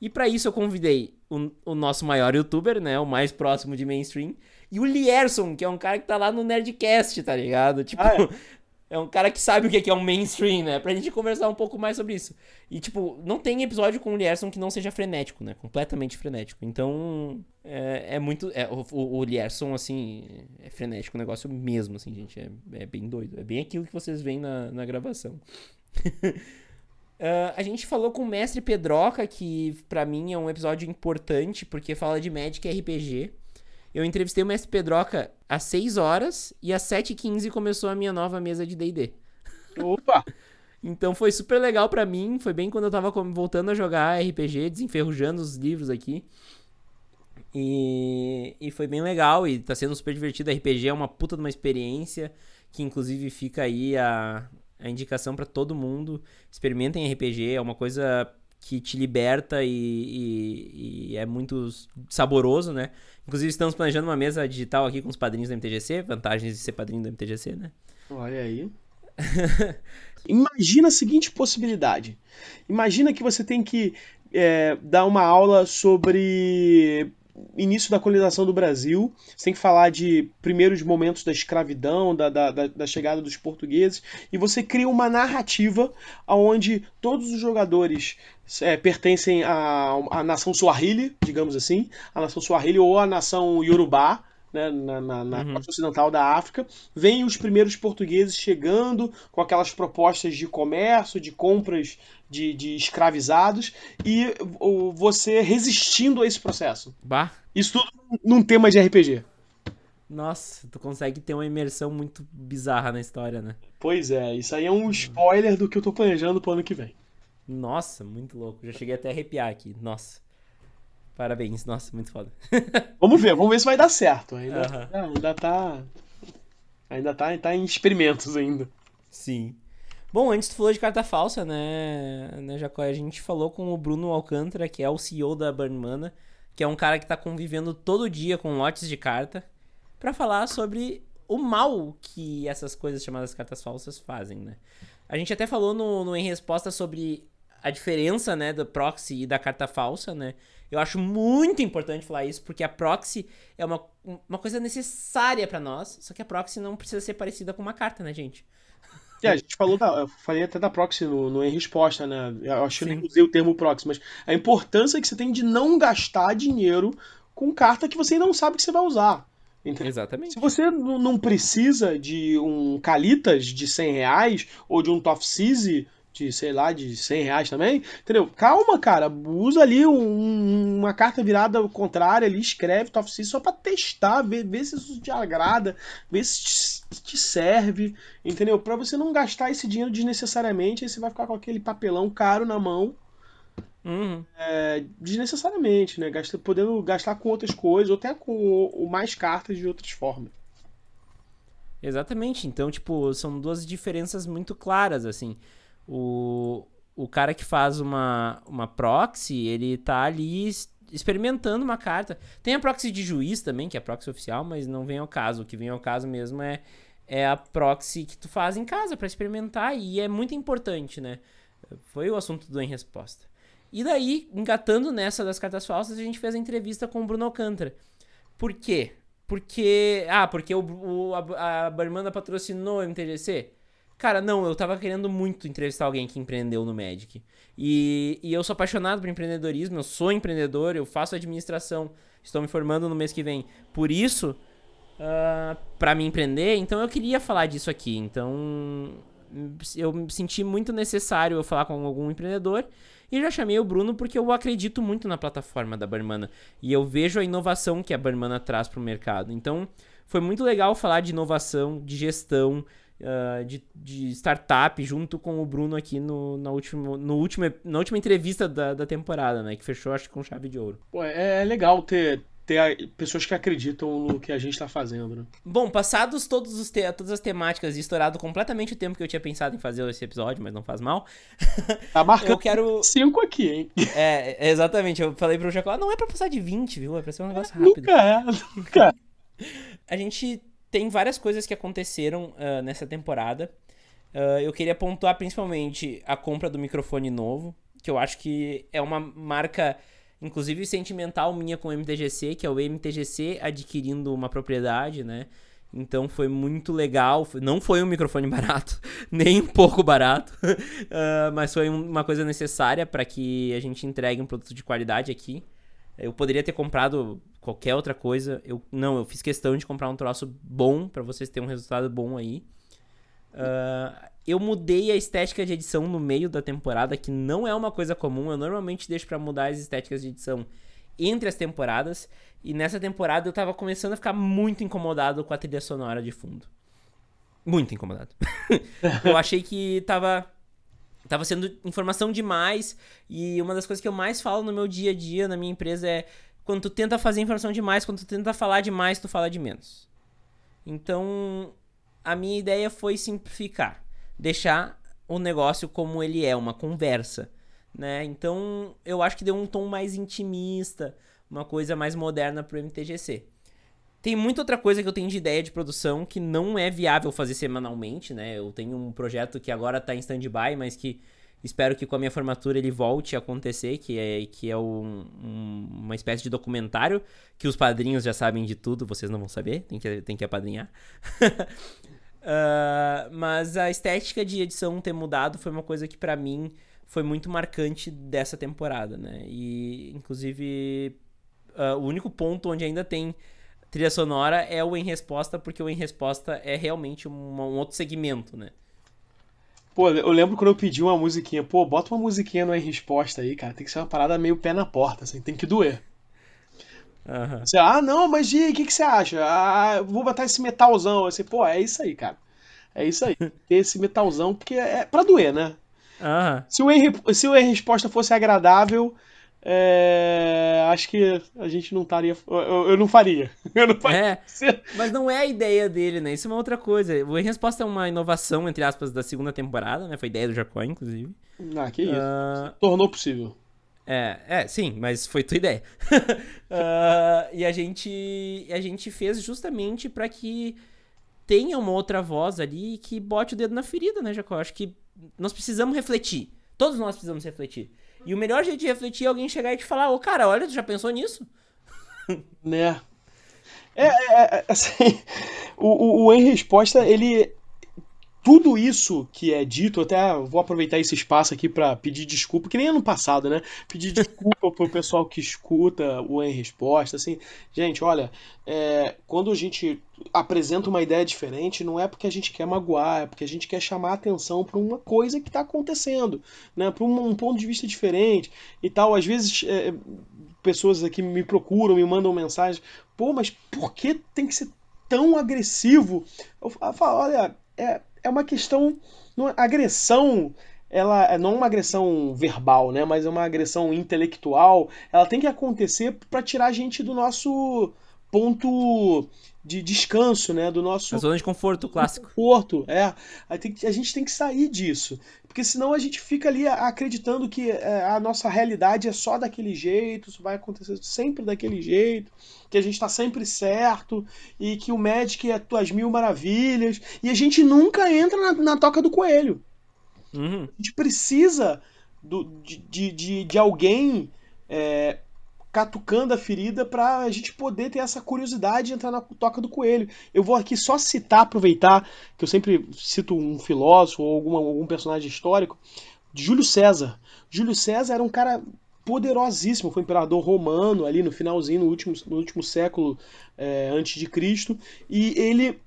E para isso eu convidei o, o, nosso maior youtuber, né? O mais próximo de mainstream. E o Lierson, que é um cara que tá lá no Nerdcast, tá ligado? Tipo, ah, é? É um cara que sabe o que é um mainstream, né? Pra gente conversar um pouco mais sobre isso. E, tipo, não tem episódio com o Lierson que não seja frenético, né? Completamente frenético. Então, é, é muito... É, o, o, Lierson, assim, é frenético o negócio mesmo, assim, gente. É, é bem doido. É bem aquilo que vocês veem na, na gravação. uh, a gente falou com o Mestre Pedroca, que para mim é um episódio importante, porque fala de Magic RPG. Eu entrevistei o Mestre Pedroca às 6 horas e às 7h15 começou a minha nova mesa de D&D. Opa! Então foi super legal para mim, foi bem quando eu tava voltando a jogar RPG, desenferrujando os livros aqui. E, e foi bem legal e tá sendo super divertido. RPG é uma puta de uma experiência, que inclusive fica aí a, a indicação para todo mundo. Experimentem RPG, é uma coisa que te liberta e, e, e, é muito saboroso, né? Inclusive, estamos planejando uma mesa digital aqui com os padrinhos do MTGC, vantagens de ser padrinho do MTGC, né? Olha aí. Imagina a seguinte possibilidade. Imagina que você tem que é, dar uma aula sobre início da colonização do Brasil. Você tem que falar de primeiros momentos da escravidão, da, da, da, chegada dos portugueses, e você cria uma narrativa onde todos os jogadores é, pertencem à, à nação Swahili, digamos assim, a nação Swahili ou a nação Yorubá, né, na, na, na uhum. costa ocidental da África, vêm os primeiros portugueses chegando com aquelas propostas de comércio, de compras de, de escravizados, e o, você resistindo a esse processo. Bah. Isso tudo num tema de RPG. Nossa, tu consegue ter uma imersão muito bizarra na história, né? Pois é, isso aí é um spoiler do que eu tô planejando pro ano que vem. Nossa, muito louco. Já cheguei até a arrepiar aqui. Nossa. Parabéns, nossa, muito foda. vamos ver, vamos ver se vai dar certo. Ainda, uhum. ainda tá. Ainda tá, tá em experimentos ainda. Sim. Bom, antes tu falou de carta falsa, né, né Jacó? A gente falou com o Bruno Alcântara, que é o CEO da Burnmana, que é um cara que tá convivendo todo dia com lotes de carta, para falar sobre o mal que essas coisas chamadas cartas falsas fazem, né? A gente até falou no, no Em Resposta sobre a diferença, né, do proxy e da carta falsa, né? Eu acho muito importante falar isso, porque a proxy é uma, uma coisa necessária para nós, só que a proxy não precisa ser parecida com uma carta, né, gente? É, a gente falou da, eu falei até da proxy no, no Em Resposta, né? Eu acho que eu nem usei o termo proxy, mas a importância que você tem de não gastar dinheiro com carta que você não sabe que você vai usar. Exatamente. Se você não precisa de um Calitas de 100 reais ou de um Tofsese de, sei lá, de 100 reais também, entendeu? Calma, cara, usa ali um, uma carta virada contrária ali, escreve Top C só pra testar, ver, ver se isso te agrada, ver se te, te serve, entendeu? Pra você não gastar esse dinheiro desnecessariamente, aí você vai ficar com aquele papelão caro na mão, Uhum. É, desnecessariamente, né? Gasta, podendo gastar com outras coisas, ou até com o, o mais cartas de outras formas. Exatamente. Então, tipo, são duas diferenças muito claras, assim o, o cara que faz uma, uma proxy, ele tá ali experimentando uma carta. Tem a proxy de juiz também, que é a proxy oficial, mas não vem ao caso. O que vem ao caso mesmo é, é a proxy que tu faz em casa para experimentar e é muito importante, né? Foi o assunto do Em Resposta. E daí, engatando nessa das cartas falsas, a gente fez a entrevista com o Bruno Alcântara. Por quê? Porque. Ah, porque o, o a, a Barmanda patrocinou o MTGC? Cara, não, eu tava querendo muito entrevistar alguém que empreendeu no Magic. E, e eu sou apaixonado por empreendedorismo, eu sou empreendedor, eu faço administração, estou me formando no mês que vem. Por isso, uh, para me empreender, então eu queria falar disso aqui. Então, eu me senti muito necessário eu falar com algum empreendedor. E já chamei o Bruno porque eu acredito muito na plataforma da Barmana. E eu vejo a inovação que a Barmana traz para o mercado. Então, foi muito legal falar de inovação, de gestão, uh, de, de startup junto com o Bruno aqui no, na, última, no último, na última entrevista da, da temporada, né? Que fechou, acho que com chave de ouro. Pô, é, é legal ter, ter pessoas que acreditam no que a gente está fazendo. Né? Bom, passados todos os te todas as temáticas e estourado completamente o tempo que eu tinha pensado em fazer esse episódio, mas não faz mal. Tá marcando eu quero... cinco aqui, hein? É, exatamente. Eu falei pro Jacó, não é pra passar de 20, viu? É pra ser um negócio rápido. Nunca é, nunca. a gente tem várias coisas que aconteceram uh, nessa temporada. Uh, eu queria pontuar principalmente a compra do microfone novo, que eu acho que é uma marca, inclusive sentimental minha com o MTGC, que é o MTGC adquirindo uma propriedade, né? Então foi muito legal. Não foi um microfone barato, nem um pouco barato, uh, mas foi uma coisa necessária para que a gente entregue um produto de qualidade aqui. Eu poderia ter comprado qualquer outra coisa. Eu não, eu fiz questão de comprar um troço bom para vocês terem um resultado bom aí. Uh, eu mudei a estética de edição no meio da temporada, que não é uma coisa comum. Eu normalmente deixo para mudar as estéticas de edição entre as temporadas. E nessa temporada eu tava começando a ficar muito incomodado com a trilha sonora de fundo. Muito incomodado. eu achei que tava tava sendo informação demais e uma das coisas que eu mais falo no meu dia a dia na minha empresa é quando tu tenta fazer informação demais, quando tu tenta falar demais, tu fala de menos. Então, a minha ideia foi simplificar, deixar o negócio como ele é, uma conversa, né? Então, eu acho que deu um tom mais intimista, uma coisa mais moderna pro MTGC. Tem muita outra coisa que eu tenho de ideia de produção que não é viável fazer semanalmente, né? Eu tenho um projeto que agora tá em stand-by, mas que espero que com a minha formatura ele volte a acontecer, que é, que é um, um, uma espécie de documentário que os padrinhos já sabem de tudo, vocês não vão saber, tem que, tem que apadrinhar. uh, mas a estética de edição ter mudado foi uma coisa que para mim foi muito marcante dessa temporada, né? E, inclusive, uh, o único ponto onde ainda tem trilha sonora é o Em Resposta, porque o Em Resposta é realmente um, um outro segmento, né? Pô, eu lembro quando eu pedi uma musiquinha, pô, bota uma musiquinha no Em Resposta aí, cara, tem que ser uma parada meio pé na porta, assim, tem que doer. Uhum. Você, ah, não, mas o que, que você acha? Ah, vou botar esse metalzão. Assim, pô, é isso aí, cara. É isso aí. Ter esse metalzão, porque é pra doer, né? Uhum. Se, o em, se o Em Resposta fosse agradável, é, acho que a gente não estaria. Eu, eu, não faria. Eu não faria. É, mas não é a ideia dele, né? Isso é uma outra coisa. O Em Resposta é uma inovação, entre aspas, da segunda temporada, né? Foi ideia do Jacó, inclusive. Ah, que isso. Uh... Tornou possível. É, é, sim, mas foi tua ideia. uh, e a gente, a gente fez justamente para que tenha uma outra voz ali que bote o dedo na ferida, né, Jacó? Acho que nós precisamos refletir. Todos nós precisamos refletir. E o melhor jeito de refletir é alguém chegar e te falar, ô oh, cara, olha, tu já pensou nisso? Né? É, é, é assim, o, o, o Em Resposta, ele tudo isso que é dito, até vou aproveitar esse espaço aqui para pedir desculpa, que nem ano passado, né? Pedir desculpa pro pessoal que escuta o Em Resposta, assim, gente, olha, é, quando a gente apresenta uma ideia diferente, não é porque a gente quer magoar, é porque a gente quer chamar atenção para uma coisa que está acontecendo, né? Para um, um, ponto de vista diferente e tal. Às vezes é, pessoas aqui me procuram, me mandam mensagem, pô, mas por que tem que ser tão agressivo? Eu falo, olha, é, é uma questão. A agressão, ela é não uma agressão verbal, né? Mas é uma agressão intelectual. Ela tem que acontecer para tirar a gente do nosso ponto de descanso, né? Do nosso. A zona de conforto clássico. Conforto, é. A gente tem que sair disso. Porque senão a gente fica ali acreditando que é, a nossa realidade é só daquele jeito, isso vai acontecer sempre daquele jeito, que a gente está sempre certo e que o Magic é tuas mil maravilhas. E a gente nunca entra na, na toca do coelho. Uhum. A gente precisa do, de, de, de alguém é, catucando a ferida para a gente poder ter essa curiosidade de entrar na toca do coelho. Eu vou aqui só citar, aproveitar, que eu sempre cito um filósofo ou alguma, algum personagem histórico, Júlio César. Júlio César era um cara poderosíssimo, foi imperador romano ali no finalzinho, no último, no último século é, antes de Cristo, e ele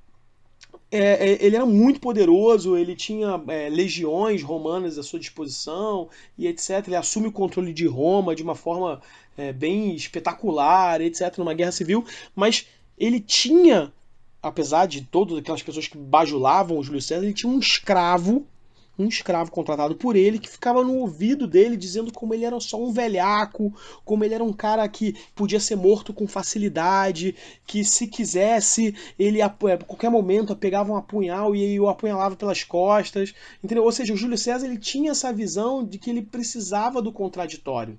é, ele era muito poderoso, ele tinha é, legiões romanas à sua disposição e etc. Ele assume o controle de Roma de uma forma é, bem espetacular, etc., numa guerra civil, mas ele tinha, apesar de todas aquelas pessoas que bajulavam o Júlio César, ele tinha um escravo um escravo contratado por ele que ficava no ouvido dele dizendo como ele era só um velhaco, como ele era um cara que podia ser morto com facilidade, que se quisesse ele a qualquer momento pegava um apunhal e o apunhalava pelas costas, entendeu? Ou seja, o Júlio César ele tinha essa visão de que ele precisava do contraditório.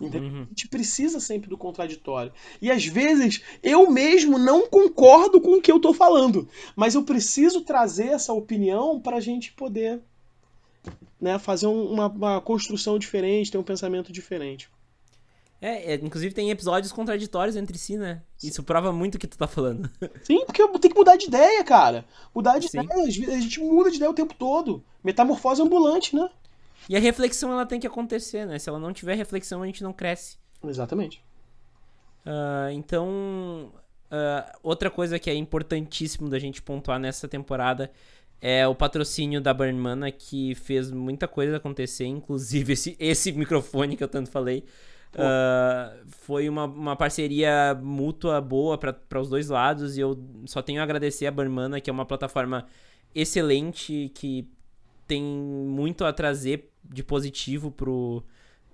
Uhum. A gente precisa sempre do contraditório. E às vezes eu mesmo não concordo com o que eu estou falando, mas eu preciso trazer essa opinião para a gente poder né, fazer uma, uma construção diferente, ter um pensamento diferente. É, é, inclusive tem episódios contraditórios entre si, né? Isso prova muito o que tu tá falando. Sim, porque tem que mudar de ideia, cara. Mudar de Sim. ideia, a gente muda de ideia o tempo todo. Metamorfose ambulante, né? E a reflexão ela tem que acontecer, né? Se ela não tiver reflexão, a gente não cresce. Exatamente. Uh, então, uh, outra coisa que é importantíssimo da gente pontuar nessa temporada é o patrocínio da Burnmana, que fez muita coisa acontecer, inclusive esse, esse microfone que eu tanto falei. Uh, foi uma, uma parceria mútua boa para os dois lados e eu só tenho a agradecer a Burnmana, que é uma plataforma excelente, que tem muito a trazer de positivo pro,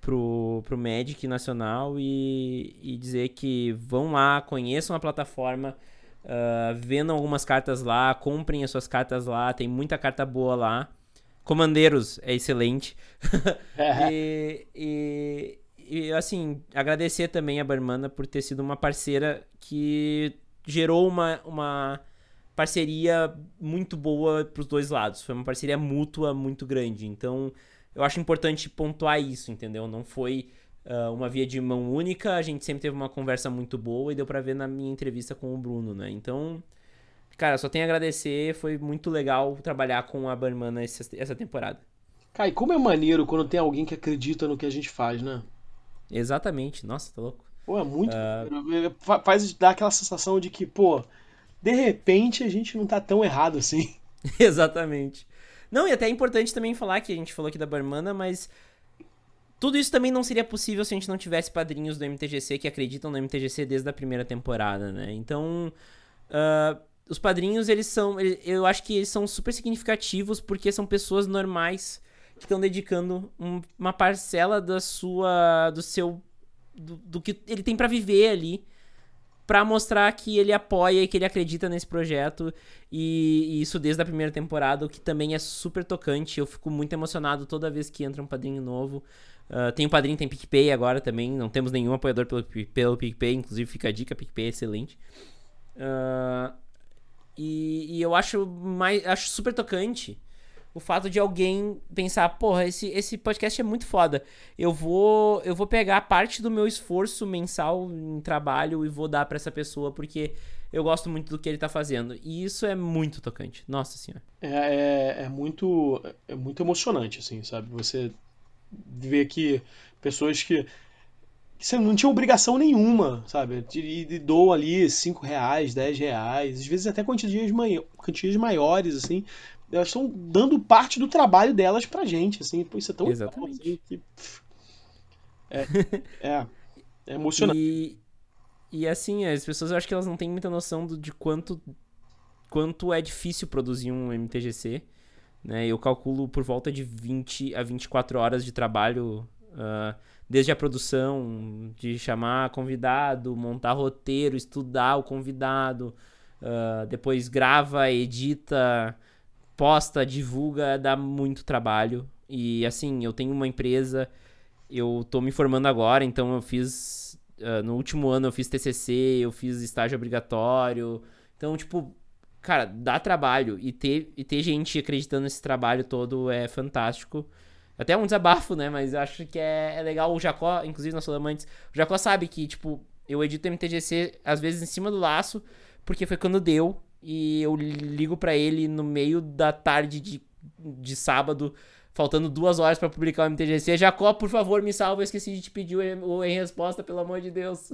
pro, pro Magic Nacional e, e dizer que vão lá, conheçam a plataforma, uh, vendam algumas cartas lá, comprem as suas cartas lá, tem muita carta boa lá. Comandeiros é excelente. e, e, e, assim, agradecer também a Barmana por ter sido uma parceira que gerou uma, uma parceria muito boa para os dois lados. Foi uma parceria mútua muito grande. Então, eu acho importante pontuar isso, entendeu? Não foi uh, uma via de mão única, a gente sempre teve uma conversa muito boa e deu para ver na minha entrevista com o Bruno, né? Então, cara, só tenho a agradecer, foi muito legal trabalhar com a Barmana essa, essa temporada. E como é maneiro quando tem alguém que acredita no que a gente faz, né? Exatamente, nossa, tá louco. Pô, é muito. Uh... Faz dar aquela sensação de que, pô, de repente a gente não tá tão errado assim. Exatamente. Não, e até é importante também falar que a gente falou aqui da Barmana, mas tudo isso também não seria possível se a gente não tivesse padrinhos do MTGC que acreditam no MTGC desde a primeira temporada, né? Então, uh, os padrinhos, eles são. Eu acho que eles são super significativos porque são pessoas normais que estão dedicando um, uma parcela da sua. do seu. do, do que ele tem para viver ali para mostrar que ele apoia e que ele acredita nesse projeto. E, e, isso desde a primeira temporada, o que também é super tocante. Eu fico muito emocionado toda vez que entra um padrinho novo. Uh, tem o padrinho, tem PicPay agora também. Não temos nenhum apoiador pelo, pelo PicPay, inclusive fica a dica: PicPay é excelente. Uh, e, e, eu acho, mais, acho super tocante o fato de alguém pensar, porra, esse, esse podcast é muito foda. Eu vou eu vou pegar parte do meu esforço mensal em trabalho e vou dar para essa pessoa porque eu gosto muito do que ele tá fazendo. E isso é muito tocante. Nossa senhora. É, é, é muito é muito emocionante assim, sabe? Você ver que pessoas que você não tinha obrigação nenhuma, sabe? E, dou ali 5 reais, 10 reais, às vezes até quantias, quantias maiores, assim, elas estão dando parte do trabalho delas pra gente, assim, pô, isso é tão Exatamente. Legal, assim, que... é, é, é emocionante. E, e assim, as pessoas eu acho que elas não têm muita noção do, de quanto, quanto é difícil produzir um MTGC. Né? Eu calculo por volta de 20 a 24 horas de trabalho, uh, desde a produção, de chamar convidado, montar roteiro, estudar o convidado, uh, depois grava, edita, posta, divulga, dá muito trabalho. E assim, eu tenho uma empresa, eu tô me formando agora, então eu fiz. Uh, no último ano eu fiz TCC, eu fiz estágio obrigatório. Então, tipo, cara, dá trabalho. E ter, e ter gente acreditando nesse trabalho todo é fantástico. Até um desabafo, né? Mas eu acho que é, é legal. O Jacó, inclusive, nós falamos antes, o Jacó sabe que, tipo, eu edito MTGC às vezes em cima do laço, porque foi quando deu e eu ligo para ele no meio da tarde de, de sábado, faltando duas horas para publicar o MTGC. Jacó, por favor, me salva, eu esqueci de te pedir o em resposta, pelo amor de Deus.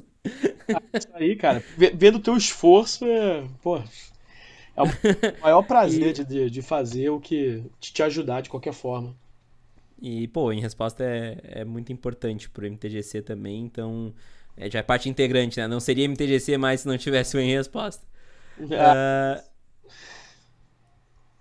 Ah, isso aí, cara. Vendo o teu esforço, é, pô, é o maior prazer e... de, de fazer o que te ajudar de qualquer forma. E, pô, em resposta é, é muito importante pro MTGC também, então é, já é parte integrante, né? Não seria MTGC mais se não tivesse o em resposta. Uh,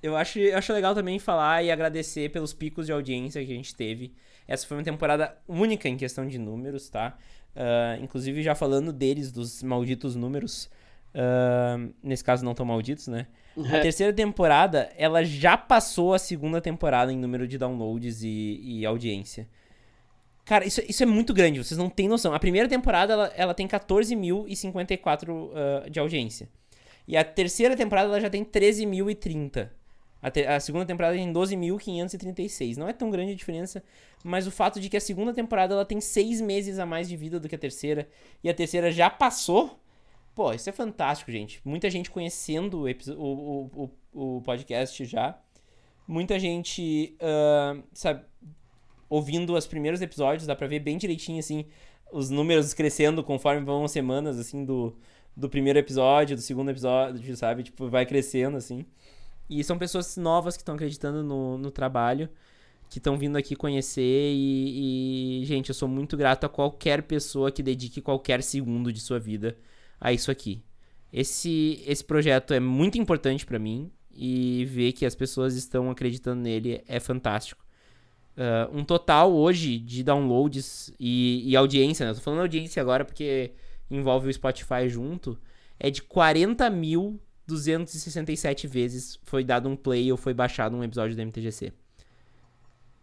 eu, acho, eu acho legal também falar e agradecer pelos picos de audiência que a gente teve. Essa foi uma temporada única em questão de números, tá? Uh, inclusive, já falando deles, dos malditos números. Uh, nesse caso, não tão malditos, né? A terceira temporada, ela já passou a segunda temporada em número de downloads e, e audiência. Cara, isso, isso é muito grande, vocês não têm noção. A primeira temporada, ela, ela tem 14.054 uh, de audiência. E a terceira temporada ela já tem 13.030. A, te a segunda temporada tem 12.536. Não é tão grande a diferença, mas o fato de que a segunda temporada ela tem seis meses a mais de vida do que a terceira, e a terceira já passou, pô, isso é fantástico, gente. Muita gente conhecendo o, o, o, o podcast já. Muita gente, uh, sabe, ouvindo os primeiros episódios, dá pra ver bem direitinho, assim, os números crescendo conforme vão as semanas, assim, do, do primeiro episódio, do segundo episódio, sabe? Tipo, vai crescendo, assim. E são pessoas novas que estão acreditando no, no trabalho, que estão vindo aqui conhecer. E, e, gente, eu sou muito grato a qualquer pessoa que dedique qualquer segundo de sua vida a isso aqui. Esse, esse projeto é muito importante para mim e ver que as pessoas estão acreditando nele é fantástico. Uh, um total hoje de downloads e, e audiência, né? Eu tô falando audiência agora porque envolve o Spotify junto, é de 40.267 vezes foi dado um play ou foi baixado um episódio do MTGC.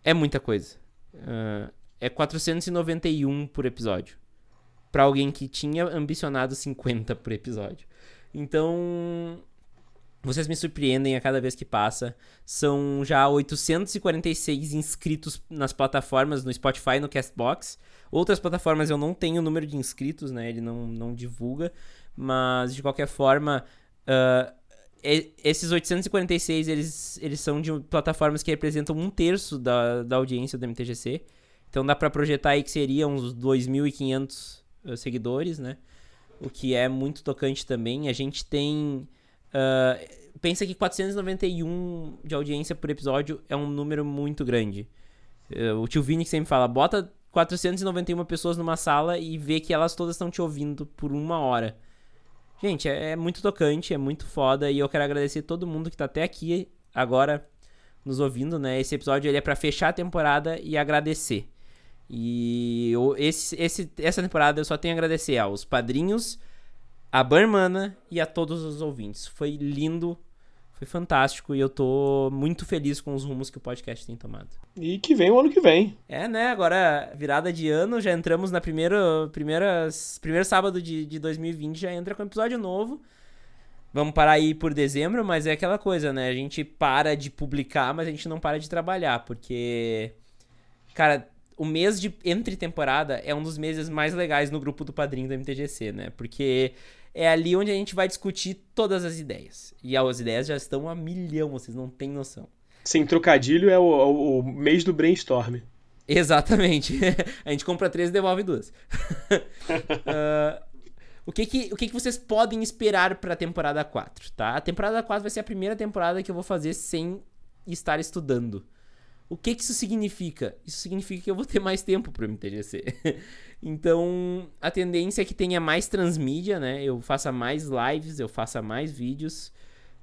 É muita coisa. Uh, é 491 por episódio. Para alguém que tinha ambicionado 50 por episódio. Então, vocês me surpreendem a cada vez que passa. São já 846 inscritos nas plataformas, no Spotify no Castbox. Outras plataformas eu não tenho o número de inscritos, né? Ele não, não divulga. Mas, de qualquer forma, uh, esses 846, eles, eles são de plataformas que representam um terço da, da audiência do MTGC. Então dá para projetar aí que seriam uns 2.500 uh, seguidores, né? O que é muito tocante também. A gente tem... Uh, pensa que 491 de audiência por episódio é um número muito grande. Uh, o tio Vini que sempre fala, bota 491 pessoas numa sala e vê que elas todas estão te ouvindo por uma hora. Gente, é, é, muito tocante, é muito foda e eu quero agradecer todo mundo que tá até aqui agora nos ouvindo, né? Esse episódio ele é para fechar a temporada e agradecer. E eu, esse, esse, essa temporada eu só tenho a agradecer aos padrinhos, a Barmana e a todos os ouvintes. Foi lindo foi fantástico e eu tô muito feliz com os rumos que o podcast tem tomado. E que vem o ano que vem. É, né? Agora, virada de ano, já entramos na primeira. primeira primeiro sábado de, de 2020, já entra com episódio novo. Vamos parar aí por dezembro, mas é aquela coisa, né? A gente para de publicar, mas a gente não para de trabalhar, porque. Cara, o mês de entre temporada é um dos meses mais legais no grupo do padrinho do MTGC, né? Porque é ali onde a gente vai discutir todas as ideias. E as ideias já estão a milhão, vocês não têm noção. Sem trocadilho é o, o, o mês do brainstorm. Exatamente. a gente compra três e devolve duas. uh, o que que, o que que vocês podem esperar para a temporada 4, tá? A temporada 4 vai ser a primeira temporada que eu vou fazer sem estar estudando. O que, que isso significa? Isso significa que eu vou ter mais tempo para o MTGC. então, a tendência é que tenha mais transmídia, né? Eu faça mais lives, eu faça mais vídeos,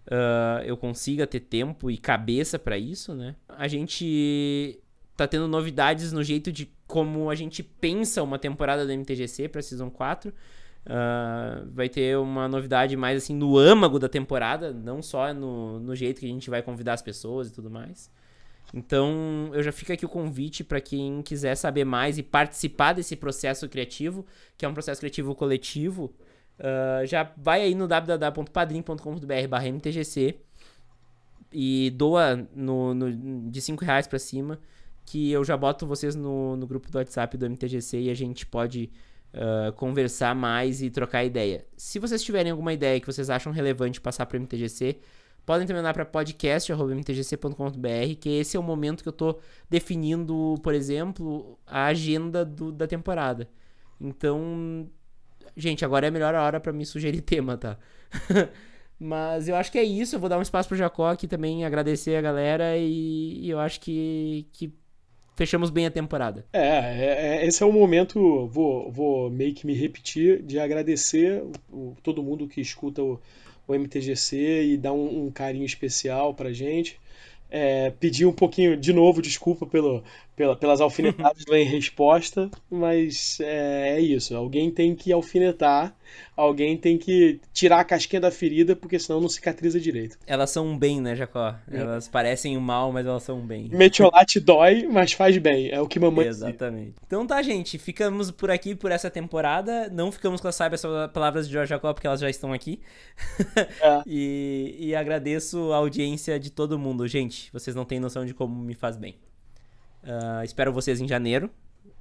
uh, eu consiga ter tempo e cabeça para isso, né? A gente tá tendo novidades no jeito de como a gente pensa uma temporada do MTGC para Season 4. Uh, ah, vai ter uma novidade mais assim no âmago da temporada, não só no, no jeito que a gente vai convidar as pessoas e tudo mais. Então, eu já fico aqui o convite para quem quiser saber mais e participar desse processo criativo, que é um processo criativo coletivo, uh, já vai aí no www.padrim.com.br/mtgc e doa no, no de 5 reais para cima, que eu já boto vocês no, no grupo do WhatsApp do MTGC e a gente pode uh, conversar mais e trocar ideia. Se vocês tiverem alguma ideia que vocês acham relevante passar para o MTGC, Podem também mandar para podcast.mtgc.com.br, que esse é o momento que eu estou definindo, por exemplo, a agenda do, da temporada. Então, gente, agora é a melhor hora para me sugerir tema, tá? Mas eu acho que é isso. Eu vou dar um espaço pro Jacó aqui também, agradecer a galera e, e eu acho que, que fechamos bem a temporada. É, é, é esse é o momento, vou, vou meio que me repetir, de agradecer o, todo mundo que escuta o, o MTGC e dar um, um carinho especial pra gente. É, pedir um pouquinho de novo desculpa pelo, pela, pelas alfinetadas em resposta, mas é, é, isso. Alguém tem que alfinetar, alguém tem que tirar a casquinha da ferida, porque senão não cicatriza direito. Elas são um bem, né, Jacó? É. Elas parecem um mal, mas elas são um bem. Metiolate dói, mas faz bem. É o que mamãe Exatamente. Diz. Então tá, gente. Ficamos por aqui por essa temporada. Não ficamos com as sábias palavras de Jorge Jacó, porque elas já estão aqui. É. e, e agradeço a audiência de todo mundo. Gente, vocês não têm noção de como me faz bem. Uh, espero vocês em janeiro.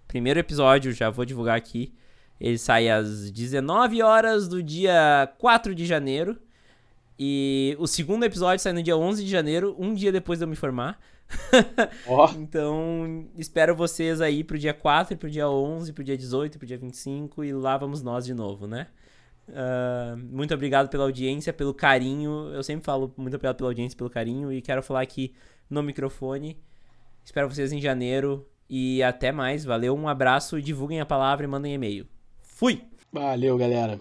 Primeiro episódio, já vou divulgar aqui. Ele sai às 19 horas do dia 4 de janeiro. E o segundo episódio sai no dia 11 de janeiro, um dia depois de eu me formar. Oh. então, espero vocês aí pro dia 4, pro dia 11, pro dia 18, pro dia 25 e lá vamos nós de novo, né? Uh, muito obrigado pela audiência, pelo carinho. Eu sempre falo muito obrigado pela audiência, pelo carinho e quero falar aqui no microfone Espero vocês em janeiro e até mais. Valeu, um abraço, divulguem a palavra e mandem e-mail. Fui! Valeu, galera.